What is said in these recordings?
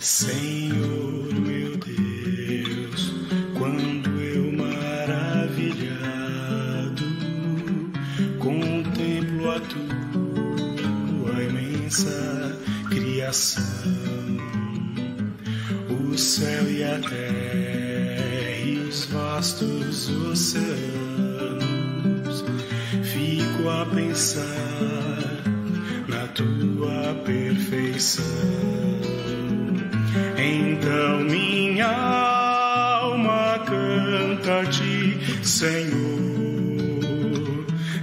Senhor meu Deus, quando eu maravilhado contemplo a tua imensa criação, o céu e a terra e os vastos oceanos, fico a pensar na tua perfeição. Minha alma canta a ti, Senhor.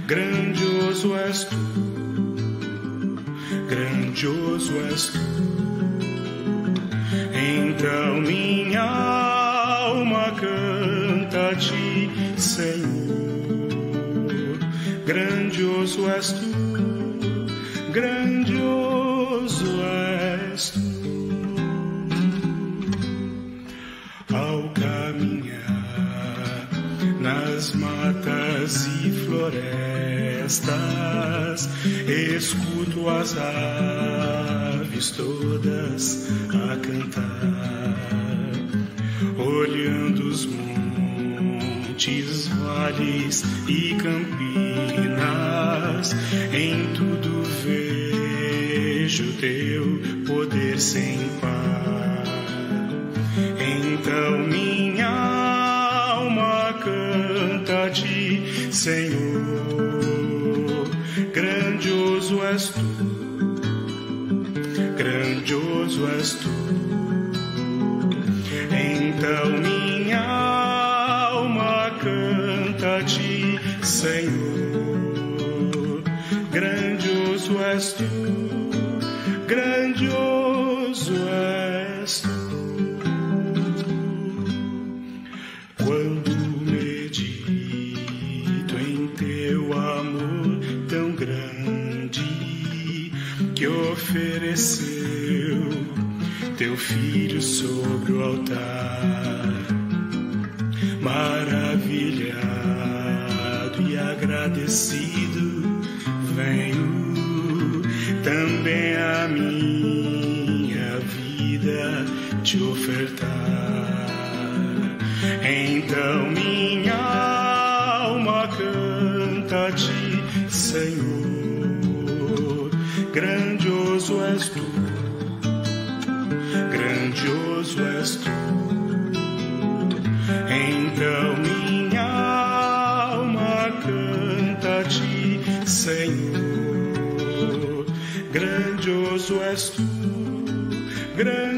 Grandioso és tu, grandioso és tu. Então minha alma canta a ti, Senhor. Grandioso és tu, florestas, escuto as aves todas a cantar, olhando os montes, vales e campinas, em tudo vejo teu poder sem par. Grandioso és filho sobre o altar, maravilhado e agradecido, venho também a minha vida te ofertar. Então minha alma canta a ti, Senhor. Grandioso és tu, és tu. Então minha alma canta a ti, Senhor. Grandioso és tu, grandioso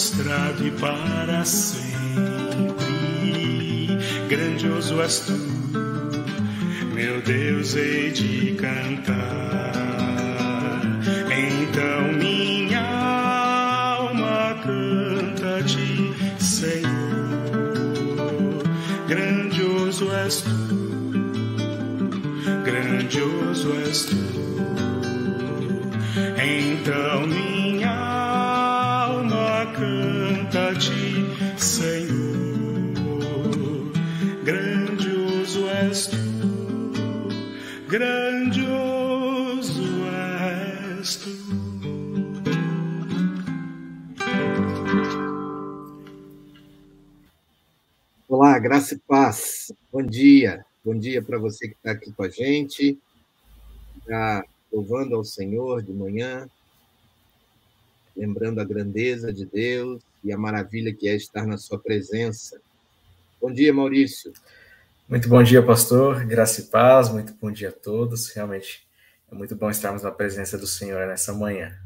prostrado e para sempre. Grandioso és tu, meu Deus, hei de cantar. Então minha alma canta a ti, Senhor. Grandioso és tu, grandioso és tu. Então minha canta a ti, Senhor. Grandioso és tu, grandioso és tu. Olá, graça e paz. Bom dia. Bom dia para você que está aqui com a gente, já louvando ao Senhor de manhã, lembrando a grandeza de Deus e a maravilha que é estar na sua presença. Bom dia, Maurício. Muito bom dia, pastor. Graça e paz. Muito bom dia a todos. Realmente é muito bom estarmos na presença do Senhor nessa manhã.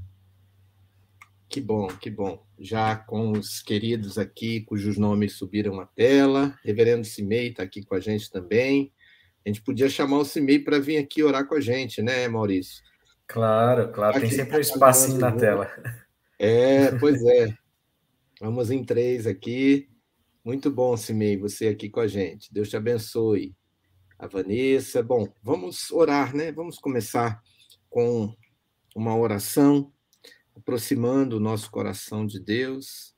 Que bom, que bom. Já com os queridos aqui, cujos nomes subiram à tela. Reverendo Cimei está aqui com a gente também. A gente podia chamar o Cimei para vir aqui orar com a gente, né, Maurício? Claro, claro. Tem sempre um espacinho na tela. É, pois é. Vamos em três aqui. Muito bom, Cimei, você aqui com a gente. Deus te abençoe. a Vanessa. Bom, vamos orar, né? Vamos começar com uma oração, aproximando o nosso coração de Deus,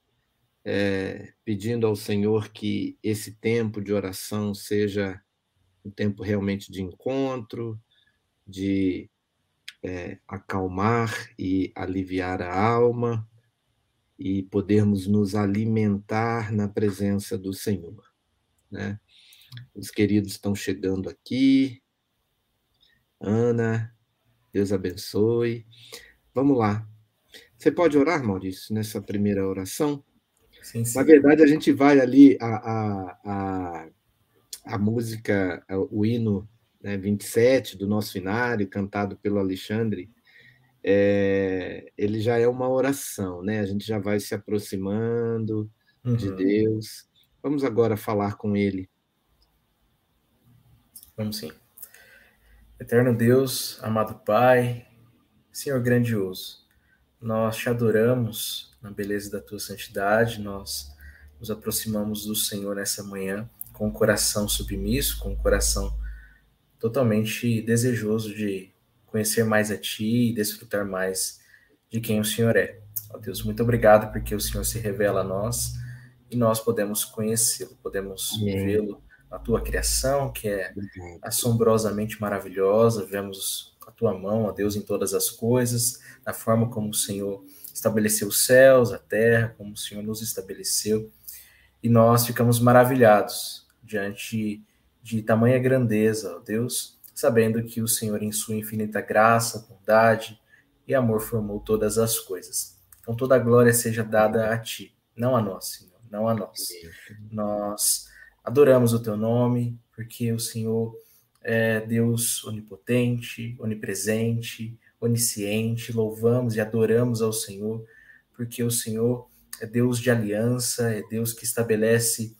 é, pedindo ao Senhor que esse tempo de oração seja um tempo realmente de encontro, de é, acalmar e aliviar a alma e podermos nos alimentar na presença do Senhor. Né? Os queridos estão chegando aqui. Ana, Deus abençoe. Vamos lá. Você pode orar, Maurício, nessa primeira oração? Sim, sim. Na verdade, a gente vai ali, a, a, a, a música, o hino né, 27 do nosso finário, cantado pelo Alexandre, é, ele já é uma oração, né? A gente já vai se aproximando uhum. de Deus. Vamos agora falar com Ele. Vamos sim. Eterno Deus, amado Pai, Senhor grandioso, nós te adoramos na beleza da tua santidade, nós nos aproximamos do Senhor nessa manhã com o coração submisso, com o coração totalmente desejoso de conhecer mais a Ti e desfrutar mais de quem o Senhor é. Ó Deus, muito obrigado porque o Senhor se revela a nós e nós podemos conhecê-lo, podemos vê-lo na Tua criação, que é assombrosamente maravilhosa, vemos a Tua mão, ó Deus, em todas as coisas, na forma como o Senhor estabeleceu os céus, a terra, como o Senhor nos estabeleceu, e nós ficamos maravilhados diante de tamanha grandeza, ó Deus, sabendo que o Senhor, em sua infinita graça, bondade e amor, formou todas as coisas. Então, toda a glória seja dada a Ti, não a nós, Senhor, não a nós. Nós adoramos o Teu nome, porque o Senhor é Deus onipotente, onipresente, onisciente. Louvamos e adoramos ao Senhor, porque o Senhor é Deus de aliança, é Deus que estabelece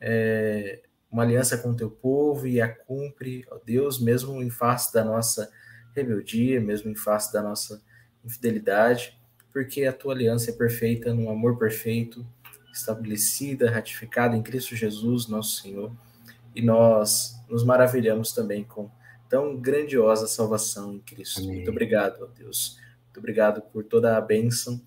é, uma aliança com o teu povo e a cumpre, ó Deus, mesmo em face da nossa rebeldia, mesmo em face da nossa infidelidade, porque a tua aliança é perfeita, num amor perfeito, estabelecida, ratificada em Cristo Jesus, nosso Senhor, e nós nos maravilhamos também com tão grandiosa salvação em Cristo. Amém. Muito obrigado, ó Deus. Muito obrigado por toda a bênção,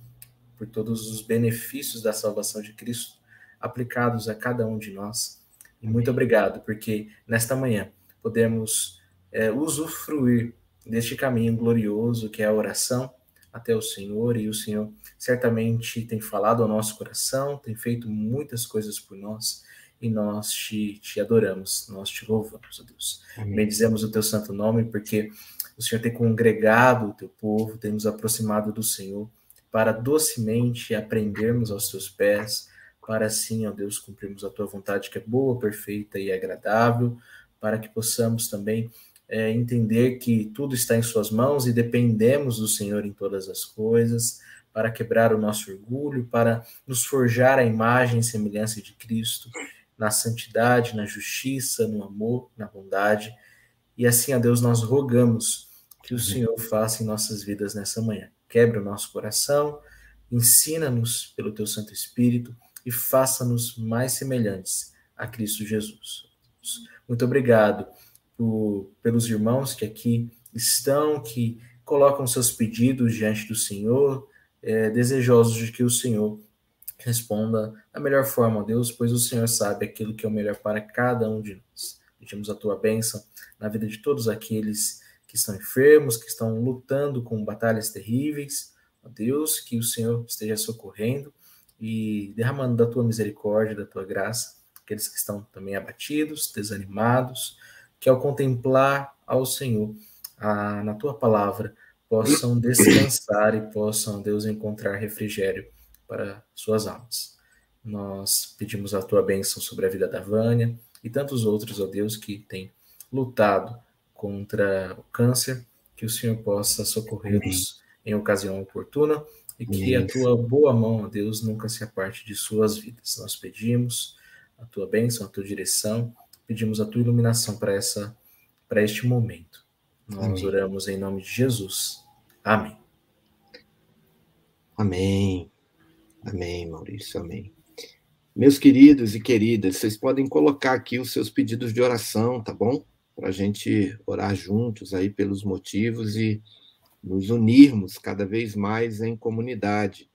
por todos os benefícios da salvação de Cristo aplicados a cada um de nós. E muito obrigado, porque nesta manhã podemos é, usufruir deste caminho glorioso que é a oração até o Senhor, e o Senhor certamente tem falado ao nosso coração, tem feito muitas coisas por nós, e nós te, te adoramos, nós te louvamos, ó Deus. Amém. Bendizemos o teu santo nome, porque o Senhor tem congregado o teu povo, tem nos aproximado do Senhor, para docemente aprendermos aos teus pés, para assim, ó Deus, cumprirmos a tua vontade que é boa, perfeita e agradável, para que possamos também é, entender que tudo está em Suas mãos e dependemos do Senhor em todas as coisas, para quebrar o nosso orgulho, para nos forjar a imagem e semelhança de Cristo, na santidade, na justiça, no amor, na bondade. E assim, a Deus, nós rogamos que o Senhor faça em nossas vidas nessa manhã. Quebre o nosso coração, ensina-nos pelo teu Santo Espírito e faça-nos mais semelhantes a Cristo Jesus. Muito obrigado por, pelos irmãos que aqui estão, que colocam seus pedidos diante do Senhor, é, desejosos de que o Senhor responda da melhor forma a Deus, pois o Senhor sabe aquilo que é o melhor para cada um de nós. Pedimos a tua bênção na vida de todos aqueles que estão enfermos, que estão lutando com batalhas terríveis. Ó Deus, que o Senhor esteja socorrendo e derramando da tua misericórdia, da tua graça, aqueles que estão também abatidos, desanimados, que ao contemplar ao Senhor a, na tua palavra possam descansar e possam, Deus, encontrar refrigério para suas almas. Nós pedimos a tua bênção sobre a vida da Vânia e tantos outros, ó Deus, que têm lutado contra o câncer, que o Senhor possa socorrê-los em ocasião oportuna e que a tua boa mão, ó Deus, nunca se aparte de suas vidas. Nós pedimos a tua bênção, a tua direção, pedimos a tua iluminação para essa para este momento. Nós Amém. oramos em nome de Jesus. Amém. Amém. Amém, Maurício. Amém. Meus queridos e queridas, vocês podem colocar aqui os seus pedidos de oração, tá bom? para a gente orar juntos aí pelos motivos e nos unirmos cada vez mais em comunidade.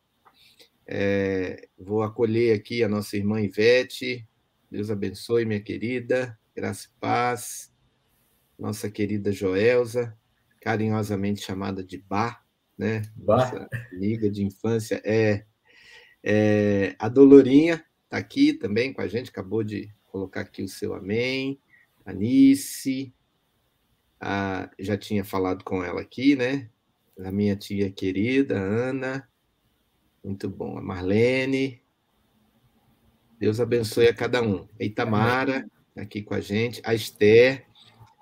É, vou acolher aqui a nossa irmã Ivete. Deus abençoe, minha querida. Graça e paz. Nossa querida Joelza, carinhosamente chamada de Bá, né? Nossa amiga de infância. É, é a Dolorinha está aqui também com a gente, acabou de colocar aqui o seu amém. Anice, a, já tinha falado com ela aqui, né? A minha tia querida, Ana. Muito bom. A Marlene. Deus abençoe a cada um. A Itamara, aqui com a gente. A Esther.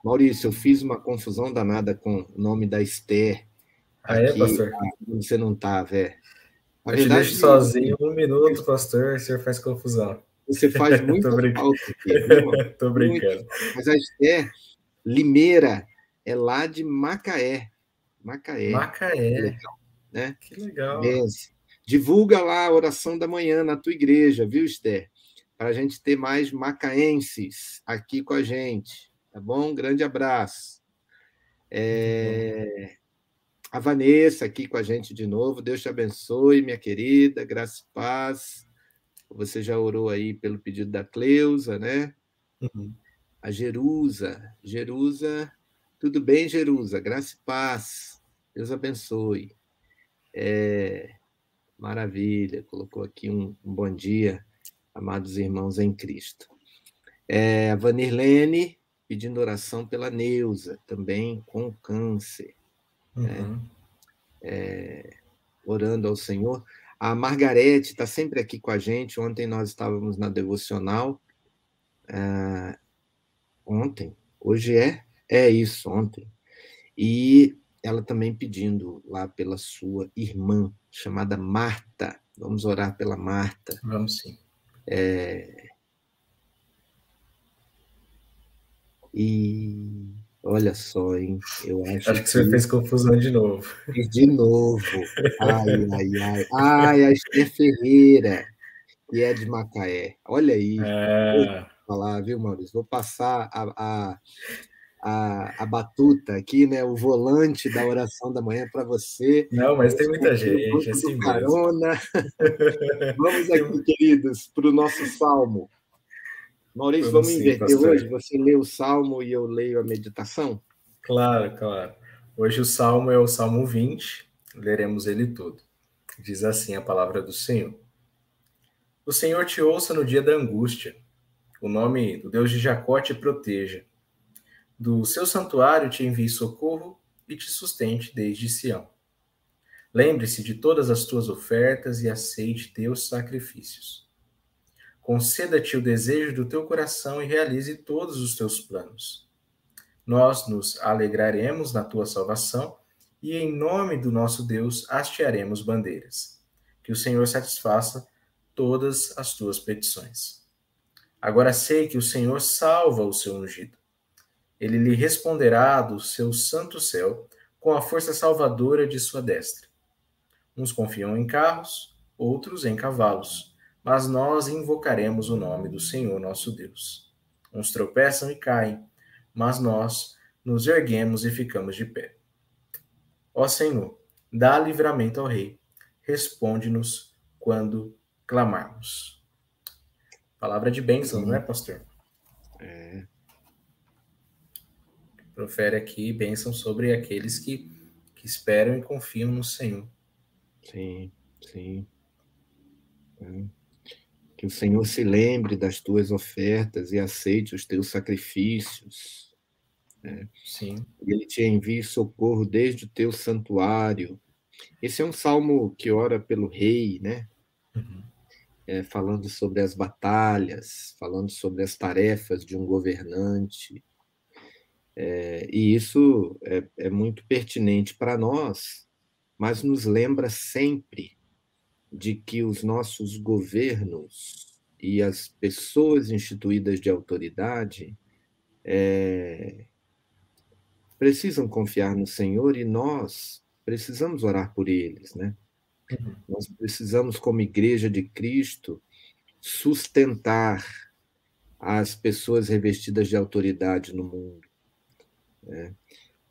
Maurício, eu fiz uma confusão danada com o nome da Esther. Ah, é, pastor? Você não tá, velho. Eu te deixo sozinho um minuto, pastor, o senhor faz confusão. Você faz muito falta aqui. Tô brincando. Muito. Mas a Esther Limeira é lá de Macaé. Macaé. Macaé. Legal, né? Que legal. Divulga lá a oração da manhã na tua igreja, viu, Esther? Para a gente ter mais macaenses aqui com a gente. Tá bom? Grande abraço. É... A Vanessa aqui com a gente de novo. Deus te abençoe, minha querida. Graça e paz. Você já orou aí pelo pedido da Cleusa, né? Uhum. A Jerusa. Jerusa, tudo bem, Jerusa? Graça e paz. Deus abençoe. É, maravilha. Colocou aqui um, um, bom dia, amados irmãos em Cristo. É, a Vanirlene pedindo oração pela Neuza, também com câncer. Né? Uhum. Né? É, orando ao Senhor. A Margarete está sempre aqui com a gente. Ontem nós estávamos na devocional. Uh, ontem, hoje é? É isso, ontem. E ela também pedindo lá pela sua irmã, chamada Marta. Vamos orar pela Marta. Vamos sim. É... E Olha só, hein? Eu acho, acho que, que você fez confusão de novo. De novo. Ai, ai, ai. Ai, a Esther Ferreira, que é de Macaé. Olha aí. É... Vou falar, viu, Maurício? Vou passar a, a, a, a, batuta aqui, né? O volante da oração da manhã para você. Não, mas tem muita gente. Assim carona. Vamos aqui, queridos, para o nosso salmo. Maurício, vamos, vamos inverter pastor. hoje? Você lê o salmo e eu leio a meditação? Claro, claro. Hoje o salmo é o Salmo 20, leremos ele todo. Diz assim a palavra do Senhor. O Senhor te ouça no dia da angústia. O nome do Deus de Jacó te proteja. Do seu santuário te envie socorro e te sustente desde Sião. Lembre-se de todas as tuas ofertas e aceite teus sacrifícios. Conceda-te o desejo do teu coração e realize todos os teus planos. Nós nos alegraremos na tua salvação e, em nome do nosso Deus, hastearemos bandeiras. Que o Senhor satisfaça todas as tuas petições. Agora sei que o Senhor salva o seu ungido. Ele lhe responderá do seu santo céu com a força salvadora de sua destra. Uns confiam em carros, outros em cavalos mas nós invocaremos o nome do Senhor nosso Deus. Uns tropeçam e caem, mas nós nos erguemos e ficamos de pé. Ó Senhor, dá livramento ao Rei, responde-nos quando clamarmos. Palavra de bênção, não é, pastor? É. Profere aqui bênção sobre aqueles que, que esperam e confiam no Senhor. Sim, sim. É. Que o Senhor se lembre das tuas ofertas e aceite os teus sacrifícios. Né? Sim. Ele te envie socorro desde o teu santuário. Esse é um salmo que ora pelo rei, né? Uhum. É, falando sobre as batalhas, falando sobre as tarefas de um governante. É, e isso é, é muito pertinente para nós, mas nos lembra sempre de que os nossos governos e as pessoas instituídas de autoridade é, precisam confiar no Senhor e nós precisamos orar por eles, né? Uhum. Nós precisamos, como igreja de Cristo, sustentar as pessoas revestidas de autoridade no mundo. Né?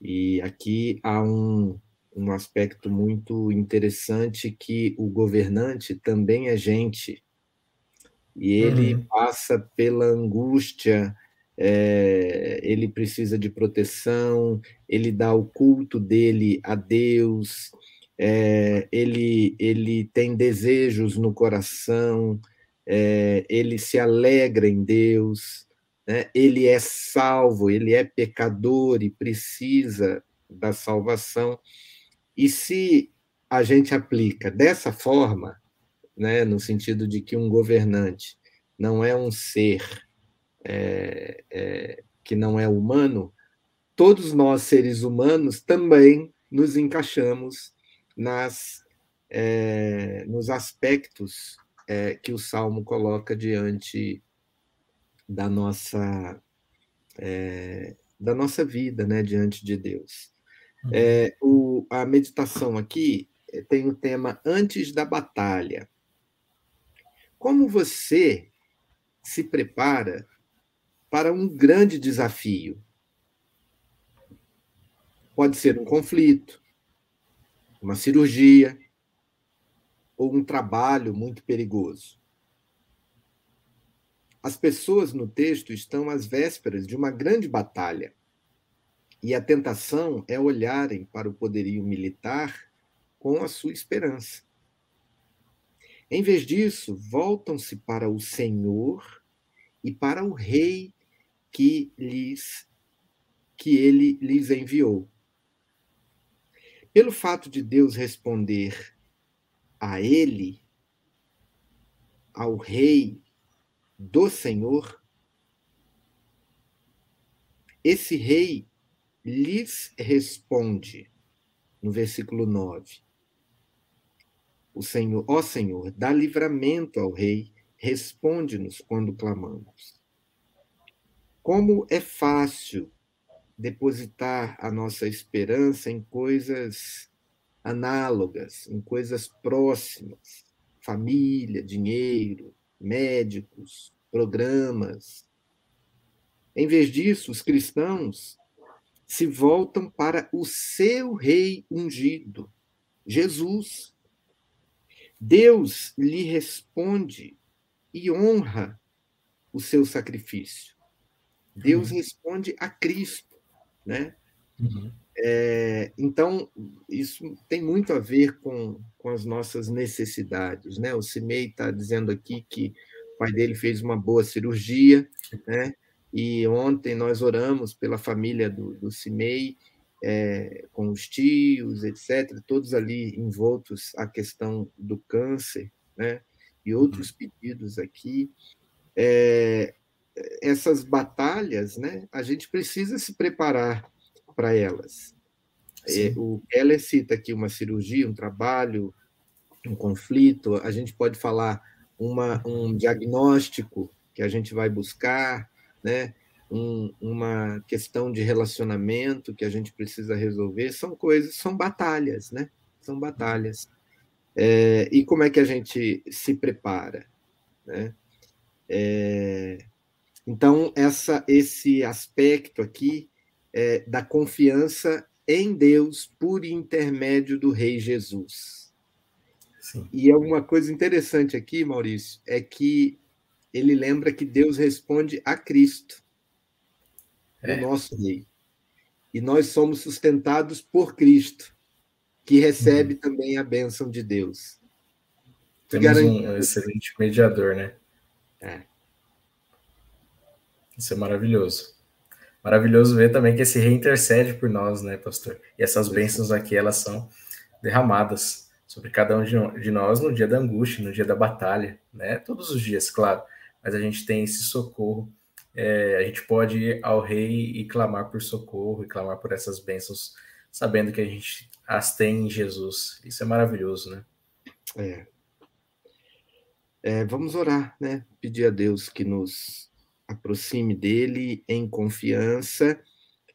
E aqui há um, um aspecto muito interessante que o governante também é gente. E ele uhum. passa pela angústia, é, ele precisa de proteção, ele dá o culto dele a Deus, é, ele, ele tem desejos no coração, é, ele se alegra em Deus, né? ele é salvo, ele é pecador e precisa da salvação. E se a gente aplica dessa forma, né, no sentido de que um governante não é um ser é, é, que não é humano, todos nós, seres humanos, também nos encaixamos nas, é, nos aspectos é, que o Salmo coloca diante da nossa, é, da nossa vida, né, diante de Deus. Uhum. É, o, a meditação aqui é, tem o tema Antes da Batalha. Como você se prepara para um grande desafio? Pode ser um conflito, uma cirurgia ou um trabalho muito perigoso. As pessoas no texto estão às vésperas de uma grande batalha. E a tentação é olharem para o poderio militar com a sua esperança. Em vez disso, voltam-se para o Senhor e para o rei que lhes que ele lhes enviou. Pelo fato de Deus responder a ele, ao rei do Senhor, esse rei lhes responde, no versículo 9. O Senhor, ó Senhor, dá livramento ao rei, responde-nos quando clamamos. Como é fácil depositar a nossa esperança em coisas análogas, em coisas próximas, família, dinheiro, médicos, programas. Em vez disso, os cristãos se voltam para o seu rei ungido, Jesus. Deus lhe responde e honra o seu sacrifício. Deus uhum. responde a Cristo né? Uhum. É, então, isso tem muito a ver com, com as nossas necessidades, né? O Cimei está dizendo aqui que o pai dele fez uma boa cirurgia, né? E ontem nós oramos pela família do, do Cimei, é, com os tios, etc., todos ali envoltos à questão do câncer, né? E outros uhum. pedidos aqui. É, essas batalhas, né, a gente precisa se preparar para elas. É, o Keller cita aqui uma cirurgia, um trabalho, um conflito, a gente pode falar uma, um diagnóstico que a gente vai buscar, né? Um, uma questão de relacionamento que a gente precisa resolver, são coisas, são batalhas, né? São batalhas. É, e como é que a gente se prepara, né? É, então, essa, esse aspecto aqui é, da confiança em Deus por intermédio do Rei Jesus. Sim. E é uma coisa interessante aqui, Maurício, é que ele lembra que Deus responde a Cristo, é. o nosso Rei. E nós somos sustentados por Cristo, que recebe uhum. também a bênção de Deus. Temos um excelente mediador, né? É. Isso é maravilhoso. Maravilhoso ver também que esse rei intercede por nós, né, pastor? E essas bênçãos aqui, elas são derramadas sobre cada um de nós no dia da angústia, no dia da batalha, né? Todos os dias, claro. Mas a gente tem esse socorro. É, a gente pode ir ao rei e clamar por socorro e clamar por essas bênçãos, sabendo que a gente as tem em Jesus. Isso é maravilhoso, né? É. é vamos orar, né? Pedir a Deus que nos aproxime dele em confiança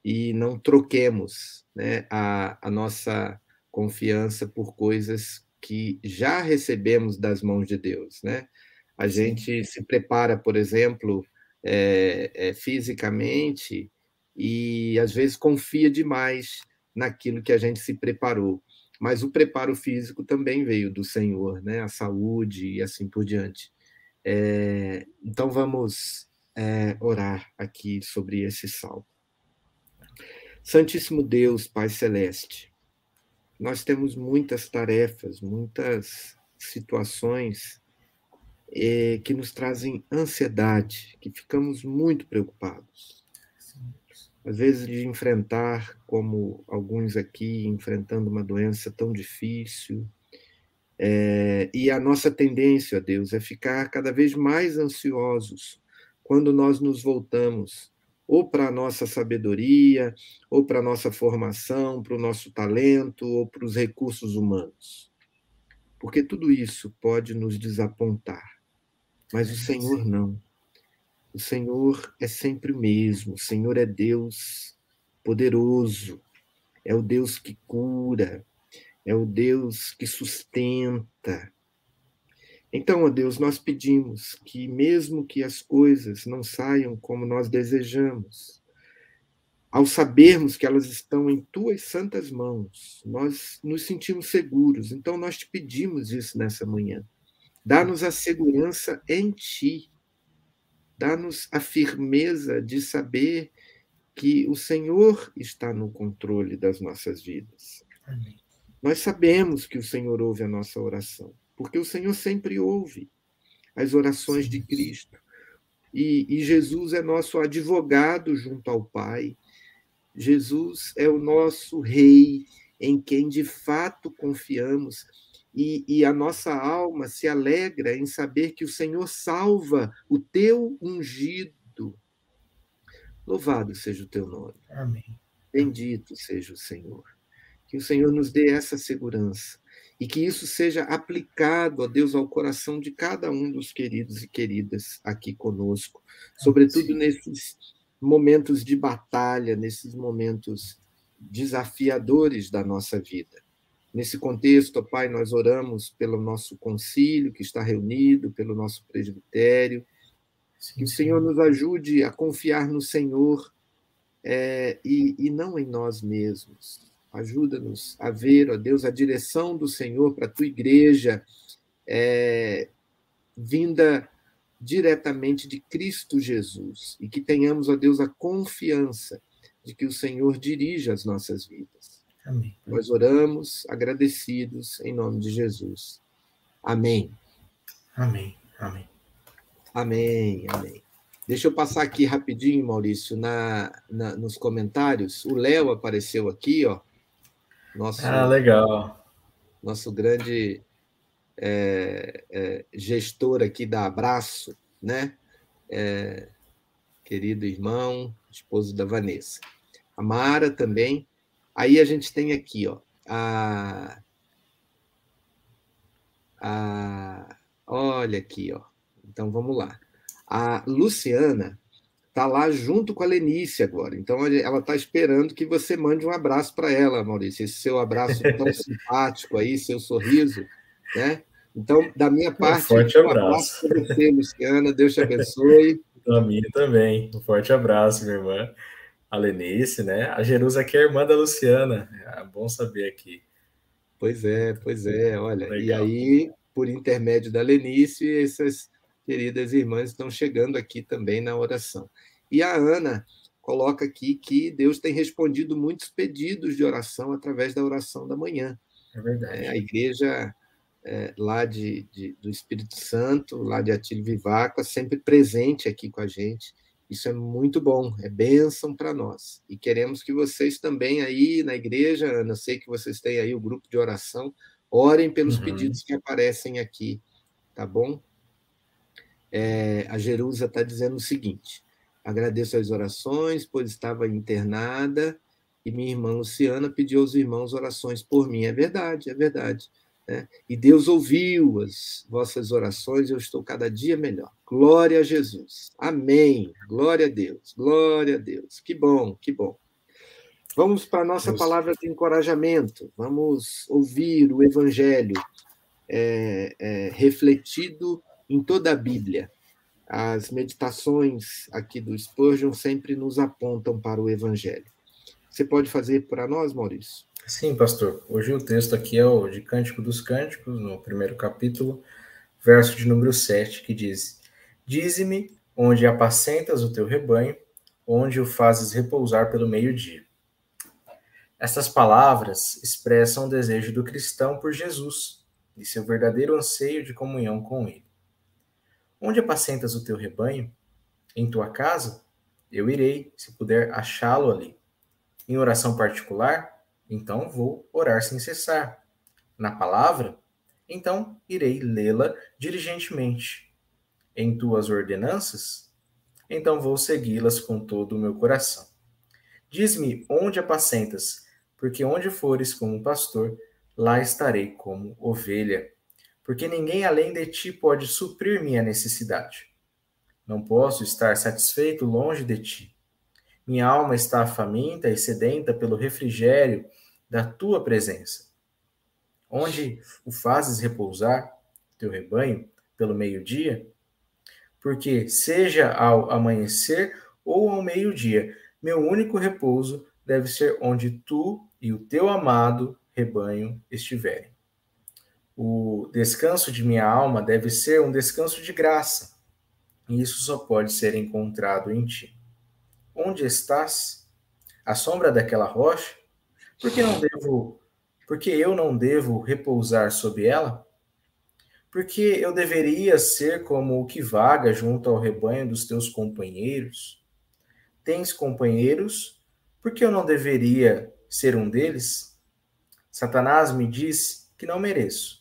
e não troquemos né, a, a nossa confiança por coisas que já recebemos das mãos de Deus. Né? A gente se prepara, por exemplo, é, é, fisicamente e às vezes confia demais naquilo que a gente se preparou. Mas o preparo físico também veio do Senhor, né? A saúde e assim por diante. É, então vamos é, orar aqui sobre esse salmo. Santíssimo Deus, Pai Celeste, nós temos muitas tarefas, muitas situações é, que nos trazem ansiedade, que ficamos muito preocupados. Às vezes de enfrentar, como alguns aqui, enfrentando uma doença tão difícil, é, e a nossa tendência, Deus, é ficar cada vez mais ansiosos quando nós nos voltamos ou para a nossa sabedoria, ou para a nossa formação, para o nosso talento, ou para os recursos humanos. Porque tudo isso pode nos desapontar, mas o Senhor não. O Senhor é sempre o mesmo, o Senhor é Deus poderoso, é o Deus que cura, é o Deus que sustenta. Então, ó Deus, nós pedimos que, mesmo que as coisas não saiam como nós desejamos, ao sabermos que elas estão em tuas santas mãos, nós nos sentimos seguros. Então, nós te pedimos isso nessa manhã. Dá-nos a segurança em ti. Dá-nos a firmeza de saber que o Senhor está no controle das nossas vidas. Amém. Nós sabemos que o Senhor ouve a nossa oração, porque o Senhor sempre ouve as orações de Cristo. E, e, Jesus é nosso advogado junto ao Pai. Jesus é o nosso Rei, em quem de fato confiamos. E, e a nossa alma se alegra em saber que o Senhor salva o teu ungido. Louvado seja o teu nome. Amém. Bendito seja o Senhor. Que o Senhor nos dê essa segurança e que isso seja aplicado, ó Deus, ao coração de cada um dos queridos e queridas aqui conosco, sobretudo nesses momentos de batalha, nesses momentos desafiadores da nossa vida. Nesse contexto, ó Pai, nós oramos pelo nosso concílio que está reunido, pelo nosso presbitério, sim, que o Senhor nos ajude a confiar no Senhor é, e, e não em nós mesmos, Ajuda-nos a ver, ó Deus, a direção do Senhor para a tua igreja, é, vinda diretamente de Cristo Jesus, e que tenhamos, ó Deus, a confiança de que o Senhor dirige as nossas vidas. Amém. Nós oramos agradecidos em nome de Jesus. Amém. Amém. Amém. Amém. Amém. Deixa eu passar aqui rapidinho, Maurício, na, na nos comentários. O Léo apareceu aqui, ó. Nosso, ah, legal. Nosso grande é, é, gestor aqui da Abraço, né? É, querido irmão, esposo da Vanessa. A Mara também. Aí a gente tem aqui, ó, a, a olha aqui, ó. Então vamos lá. A Luciana está lá junto com a Lenice agora. Então ela está esperando que você mande um abraço para ela, Maurício. Esse seu abraço tão simpático aí, seu sorriso, né? Então, da minha parte, um forte um abraço, para você, Luciana. Deus te abençoe. Da minha também. Um forte abraço, minha irmã. A Lenice, né? A Jerusa que é irmã da Luciana. É bom saber aqui. Pois é, pois é. Olha, Legal. e aí, por intermédio da Lenice, essas queridas irmãs estão chegando aqui também na oração. E a Ana coloca aqui que Deus tem respondido muitos pedidos de oração através da oração da manhã. É verdade. É, a igreja é, lá de, de, do Espírito Santo, lá de Atílio Vivaco, sempre presente aqui com a gente. Isso é muito bom, é bênção para nós. E queremos que vocês também aí na igreja, Ana, eu sei que vocês têm aí o grupo de oração, orem pelos uhum. pedidos que aparecem aqui, tá bom? É, a Jerusa está dizendo o seguinte: agradeço as orações, pois estava internada e minha irmã Luciana pediu aos irmãos orações por mim. É verdade, é verdade. Né? E Deus ouviu as vossas orações e eu estou cada dia melhor. Glória a Jesus. Amém. Glória a Deus. Glória a Deus. Que bom, que bom. Vamos para a nossa palavra de encorajamento. Vamos ouvir o Evangelho é, é, refletido em toda a Bíblia. as meditações aqui do Spurgeon sempre nos apontam para o Evangelho. Você pode fazer para nós, Maurício? Sim, pastor. Hoje o texto aqui é o de Cântico dos Cânticos, no primeiro capítulo, verso de número 7, que diz: Dize-me onde apacentas o teu rebanho, onde o fazes repousar pelo meio-dia. Estas palavras expressam o desejo do cristão por Jesus e seu verdadeiro anseio de comunhão com ele. Onde apacentas o teu rebanho? Em tua casa? Eu irei, se puder achá-lo ali. Em oração particular? Então vou orar sem cessar. Na palavra? Então irei lê-la diligentemente. Em tuas ordenanças? Então vou segui-las com todo o meu coração. Diz-me onde apacentas, porque onde fores como pastor, lá estarei como ovelha porque ninguém além de ti pode suprir minha necessidade. Não posso estar satisfeito longe de ti. Minha alma está faminta e sedenta pelo refrigério da tua presença. Onde o fazes repousar, teu rebanho, pelo meio-dia? Porque, seja ao amanhecer ou ao meio-dia, meu único repouso deve ser onde tu e o teu amado rebanho estiverem o descanso de minha alma deve ser um descanso de graça, e isso só pode ser encontrado em ti. Onde estás? À sombra daquela rocha? Por que não devo, porque eu não devo repousar sob ela? Porque eu deveria ser como o que vaga junto ao rebanho dos teus companheiros? Tens companheiros? Por que eu não deveria ser um deles? Satanás me diz que não mereço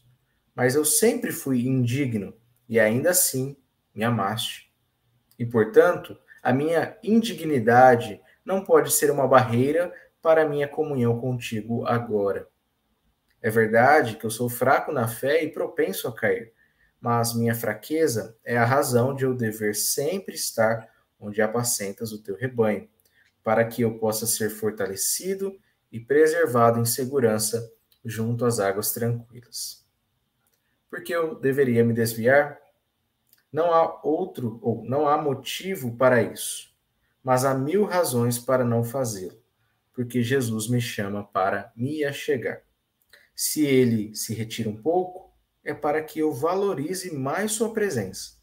mas eu sempre fui indigno e ainda assim me amaste. E, portanto, a minha indignidade não pode ser uma barreira para a minha comunhão contigo agora. É verdade que eu sou fraco na fé e propenso a cair, mas minha fraqueza é a razão de eu dever sempre estar onde apacentas o teu rebanho, para que eu possa ser fortalecido e preservado em segurança junto às águas tranquilas porque eu deveria me desviar? Não há outro ou não há motivo para isso, mas há mil razões para não fazê-lo, porque Jesus me chama para me achegar. Se ele se retira um pouco, é para que eu valorize mais sua presença.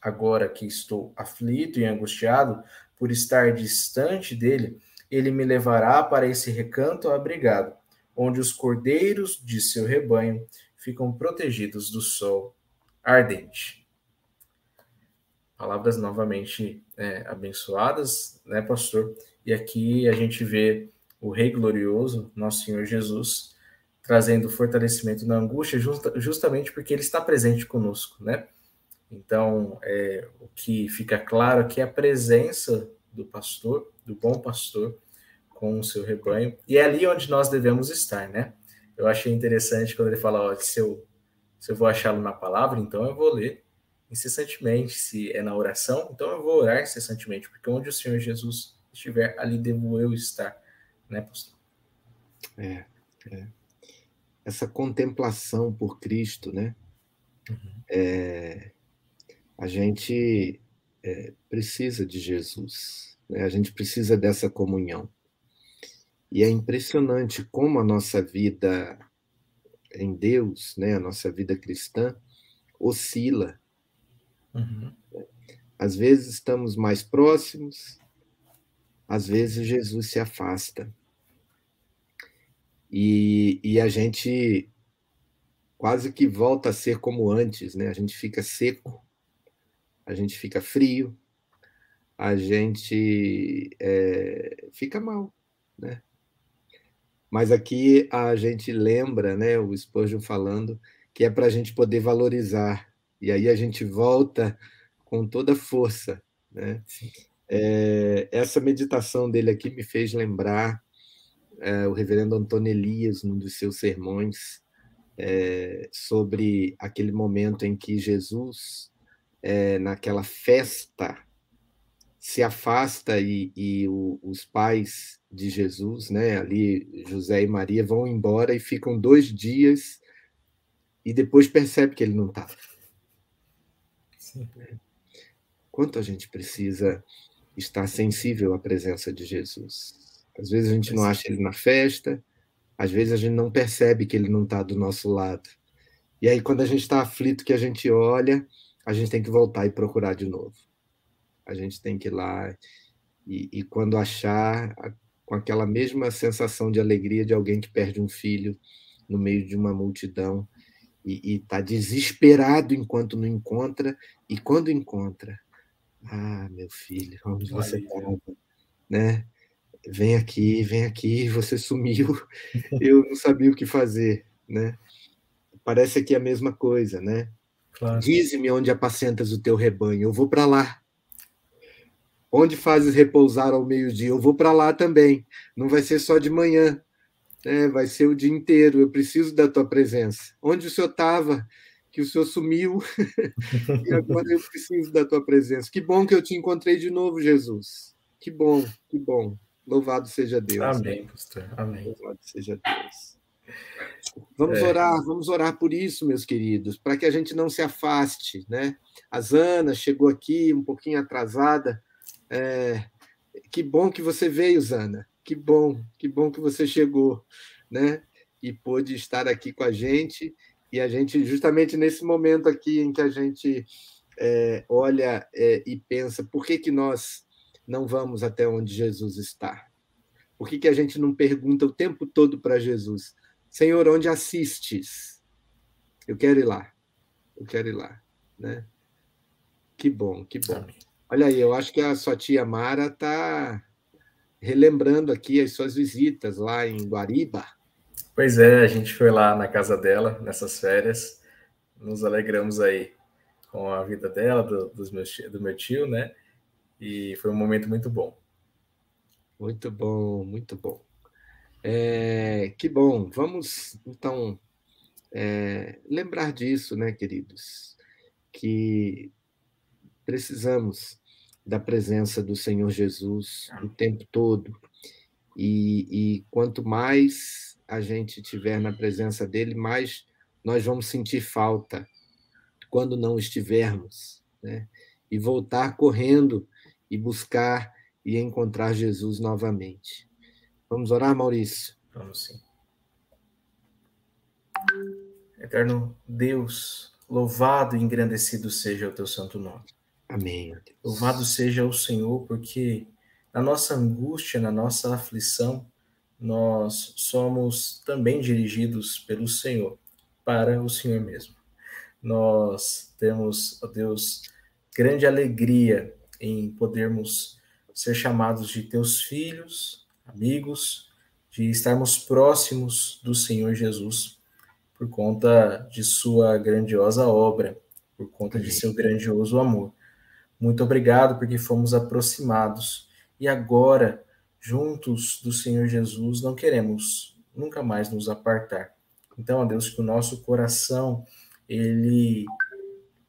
Agora que estou aflito e angustiado por estar distante dele, ele me levará para esse recanto abrigado, onde os cordeiros de seu rebanho ficam protegidos do sol ardente. Palavras novamente é, abençoadas, né, pastor? E aqui a gente vê o Rei Glorioso, nosso Senhor Jesus, trazendo fortalecimento na angústia, justa, justamente porque ele está presente conosco, né? Então, é, o que fica claro aqui é a presença do pastor, do bom pastor, com o seu rebanho, e é ali onde nós devemos estar, né? Eu achei interessante quando ele fala, ó, se eu, se eu vou achá-lo na palavra, então eu vou ler incessantemente. Se é na oração, então eu vou orar incessantemente, porque onde o Senhor Jesus estiver, ali devo eu estar, né, pastor? É, é. Essa contemplação por Cristo, né? Uhum. É, a gente é, precisa de Jesus, né? a gente precisa dessa comunhão. E é impressionante como a nossa vida em Deus, né, a nossa vida cristã, oscila. Uhum. Às vezes estamos mais próximos, às vezes Jesus se afasta. E, e a gente quase que volta a ser como antes, né? A gente fica seco, a gente fica frio, a gente é, fica mal, né? Mas aqui a gente lembra, né, o Spurgeon falando, que é para a gente poder valorizar. E aí a gente volta com toda força. Né? É, essa meditação dele aqui me fez lembrar é, o reverendo Antônio Elias, num dos seus sermões, é, sobre aquele momento em que Jesus, é, naquela festa, se afasta e, e o, os pais de Jesus, né? Ali José e Maria vão embora e ficam dois dias e depois percebe que ele não está. quanto a gente precisa estar sensível à presença de Jesus. Às vezes a gente não acha ele na festa, às vezes a gente não percebe que ele não está do nosso lado. E aí, quando a gente está aflito, que a gente olha, a gente tem que voltar e procurar de novo. A gente tem que ir lá e, e quando achar, com aquela mesma sensação de alegria de alguém que perde um filho no meio de uma multidão e está desesperado enquanto não encontra, e quando encontra, ah, meu filho, onde você estava? Né? Vem aqui, vem aqui, você sumiu, eu não sabia o que fazer, né? Parece aqui a mesma coisa, né? Claro. Dize-me onde apacentas o teu rebanho, eu vou para lá. Onde fazes repousar ao meio-dia, eu vou para lá também. Não vai ser só de manhã, né? vai ser o dia inteiro. Eu preciso da tua presença. Onde o senhor estava? Que o senhor sumiu e agora eu preciso da tua presença. Que bom que eu te encontrei de novo, Jesus. Que bom, que bom. Louvado seja Deus. Amém, pastor. Amém. Louvado seja Deus. Vamos é. orar, vamos orar por isso, meus queridos, para que a gente não se afaste, né? A Zana chegou aqui um pouquinho atrasada. É, que bom que você veio, Zana. Que bom, que bom que você chegou, né? E pôde estar aqui com a gente. E a gente, justamente nesse momento aqui em que a gente é, olha é, e pensa, por que, que nós não vamos até onde Jesus está? Por que, que a gente não pergunta o tempo todo para Jesus? Senhor, onde assistes? Eu quero ir lá. Eu quero ir lá, né? Que bom, que bom. Olha aí, eu acho que a sua tia Mara está relembrando aqui as suas visitas lá em Guariba. Pois é, a gente foi lá na casa dela nessas férias, nos alegramos aí com a vida dela, do, dos meus, do meu tio, né? E foi um momento muito bom. Muito bom, muito bom. É, que bom. Vamos, então, é, lembrar disso, né, queridos? Que precisamos da presença do Senhor Jesus o tempo todo. E, e quanto mais a gente tiver na presença dele, mais nós vamos sentir falta quando não estivermos, né? E voltar correndo e buscar e encontrar Jesus novamente. Vamos orar, Maurício? Vamos sim. Eterno Deus, louvado e engrandecido seja o teu santo nome. Amém. Louvado seja o Senhor, porque na nossa angústia, na nossa aflição, nós somos também dirigidos pelo Senhor para o Senhor mesmo. Nós temos, ó Deus, grande alegria em podermos ser chamados de teus filhos, amigos, de estarmos próximos do Senhor Jesus por conta de sua grandiosa obra, por conta de seu grandioso amor. Muito obrigado porque fomos aproximados. E agora, juntos do Senhor Jesus, não queremos nunca mais nos apartar. Então, ó Deus, que o nosso coração ele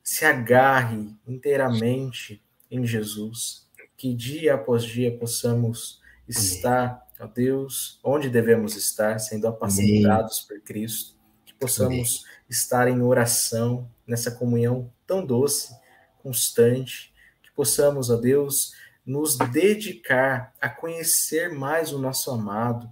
se agarre inteiramente em Jesus, que dia após dia possamos estar, ó Deus, onde devemos estar, sendo apacentados por Cristo, que possamos Amém. estar em oração, nessa comunhão tão doce, constante, possamos, ó Deus, nos dedicar a conhecer mais o nosso amado,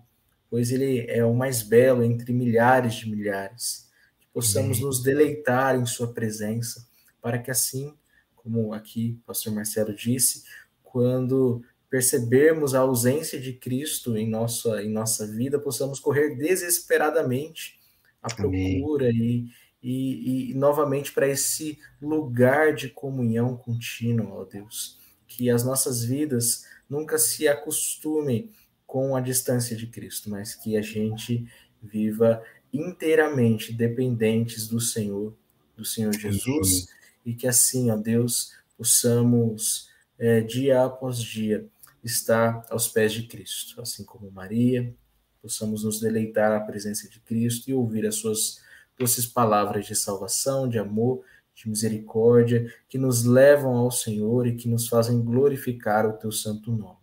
pois ele é o mais belo entre milhares de milhares. Que possamos Amém. nos deleitar em sua presença, para que assim, como aqui o pastor Marcelo disse, quando percebermos a ausência de Cristo em nossa, em nossa vida, possamos correr desesperadamente à procura e, e, e, novamente para esse lugar de comunhão contínua, ó Deus. Que as nossas vidas nunca se acostumem com a distância de Cristo, mas que a gente viva inteiramente dependentes do Senhor, do Senhor Jesus, e que assim, ó Deus, possamos, é, dia após dia, está aos pés de Cristo, assim como Maria, possamos nos deleitar à presença de Cristo e ouvir as suas doces palavras de salvação, de amor, de misericórdia, que nos levam ao Senhor e que nos fazem glorificar o teu santo nome.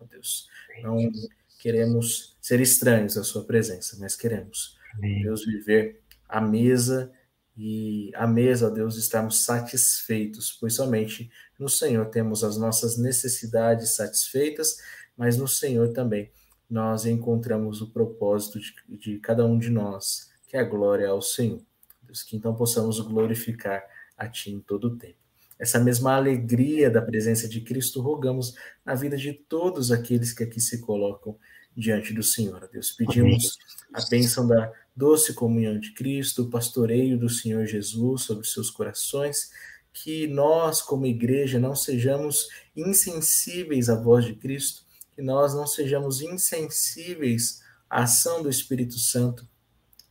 Ó Deus, não queremos ser estranhos à sua presença, mas queremos, Deus, viver à mesa e à mesa, ó Deus, estarmos satisfeitos, pois somente no Senhor temos as nossas necessidades satisfeitas, mas no Senhor também nós encontramos o propósito de, de cada um de nós, que é a glória ao Senhor. Deus, que então possamos glorificar a Ti em todo o tempo. Essa mesma alegria da presença de Cristo rogamos na vida de todos aqueles que aqui se colocam diante do Senhor. Deus, pedimos a bênção da doce comunhão de Cristo, o pastoreio do Senhor Jesus sobre seus corações, que nós, como igreja, não sejamos insensíveis à voz de Cristo, que nós não sejamos insensíveis à ação do Espírito Santo,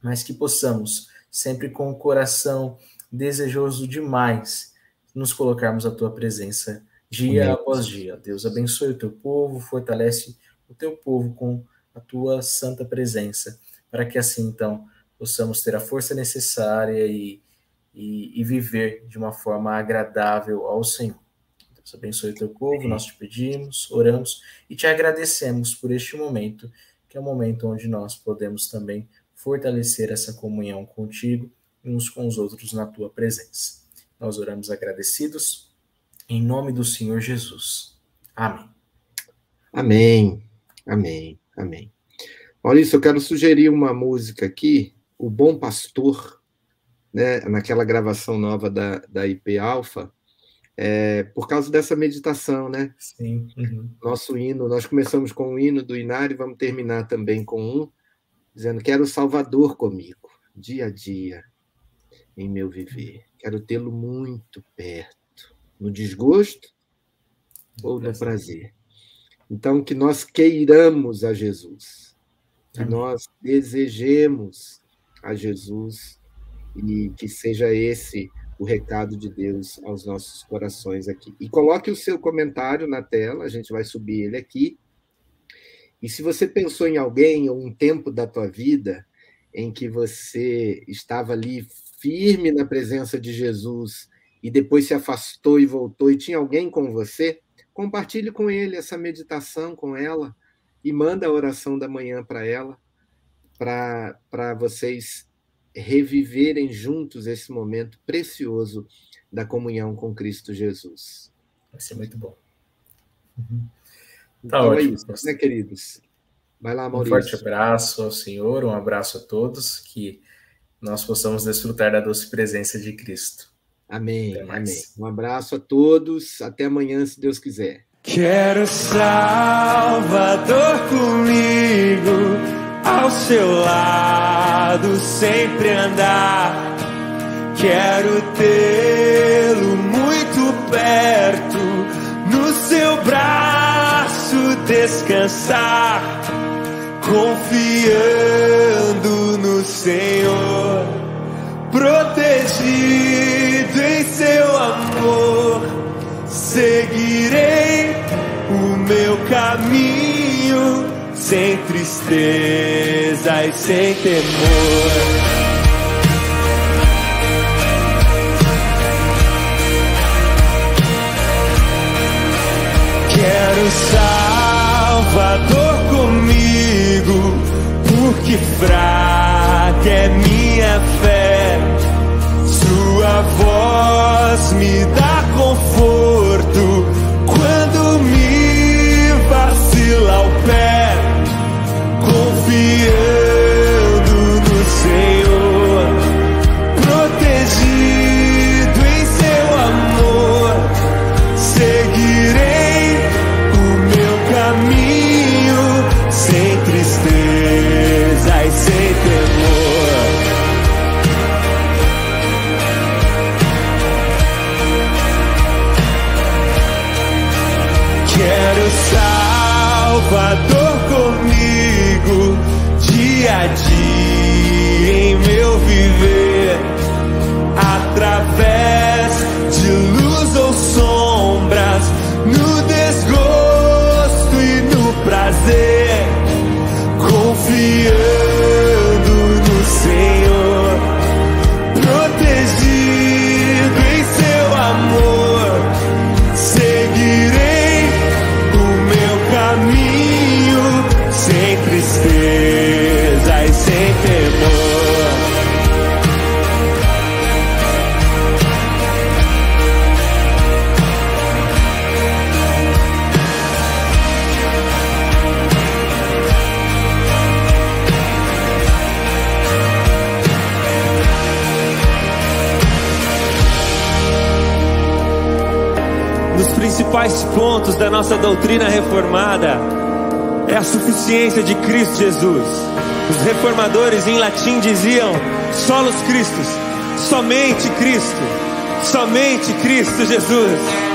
mas que possamos, sempre com o coração desejoso demais, nos colocarmos à tua presença dia Amém. após dia. Deus abençoe o teu povo, fortalece o teu povo com a tua santa presença, para que assim então possamos ter a força necessária e, e, e viver de uma forma agradável ao Senhor. Deus abençoe o teu povo, nós te pedimos, oramos e te agradecemos por este momento, que é o momento onde nós podemos também fortalecer essa comunhão contigo e uns com os outros na tua presença. Nós oramos agradecidos, em nome do Senhor Jesus. Amém. Amém. Amém, amém. Maurício, eu quero sugerir uma música aqui, O Bom Pastor, né, naquela gravação nova da, da IP Alpha, é, por causa dessa meditação, né? Sim. Uhum. Nosso hino, nós começamos com o hino do Inário e vamos terminar também com um, dizendo: Quero o Salvador comigo, dia a dia, em meu viver. Quero tê-lo muito perto, no desgosto ou no prazer. Então, que nós queiramos a Jesus, que Amém. nós desejemos a Jesus e que seja esse o recado de Deus aos nossos corações aqui. E coloque o seu comentário na tela, a gente vai subir ele aqui. E se você pensou em alguém ou um tempo da tua vida em que você estava ali firme na presença de Jesus e depois se afastou e voltou e tinha alguém com você, compartilhe com ele essa meditação com ela e manda a oração da manhã para ela, para vocês reviverem juntos esse momento precioso da comunhão com Cristo Jesus. Vai ser muito bom. Uhum. Tá então é ótimo. É isso, né, queridos? Vai lá, Maurício. Um forte abraço ao Senhor, um abraço a todos, que nós possamos desfrutar da doce presença de Cristo. Amém, amém. Um abraço a todos. Até amanhã, se Deus quiser. Quero Salvador comigo, ao seu lado sempre andar. Quero tê-lo muito perto, descansar, confiando no Senhor, protegido em seu amor seguirei o meu caminho sem tristeza e sem temor. Salvador comigo, porque fraca é minha fé. Tua voz me dá conforto pontos da nossa doutrina reformada é a suficiência de Cristo Jesus. Os reformadores em latim diziam: solos Christus, somente Cristo, somente Cristo Jesus.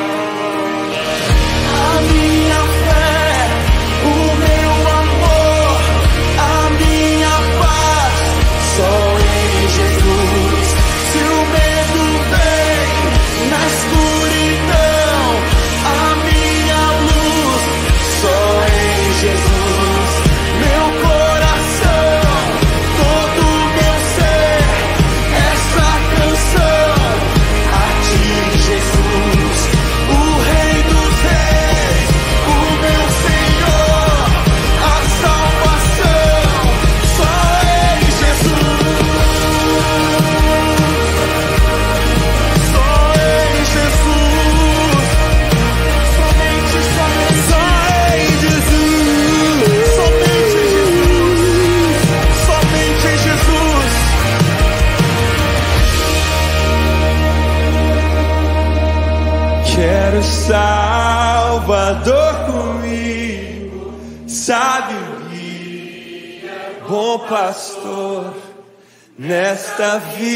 esta vida.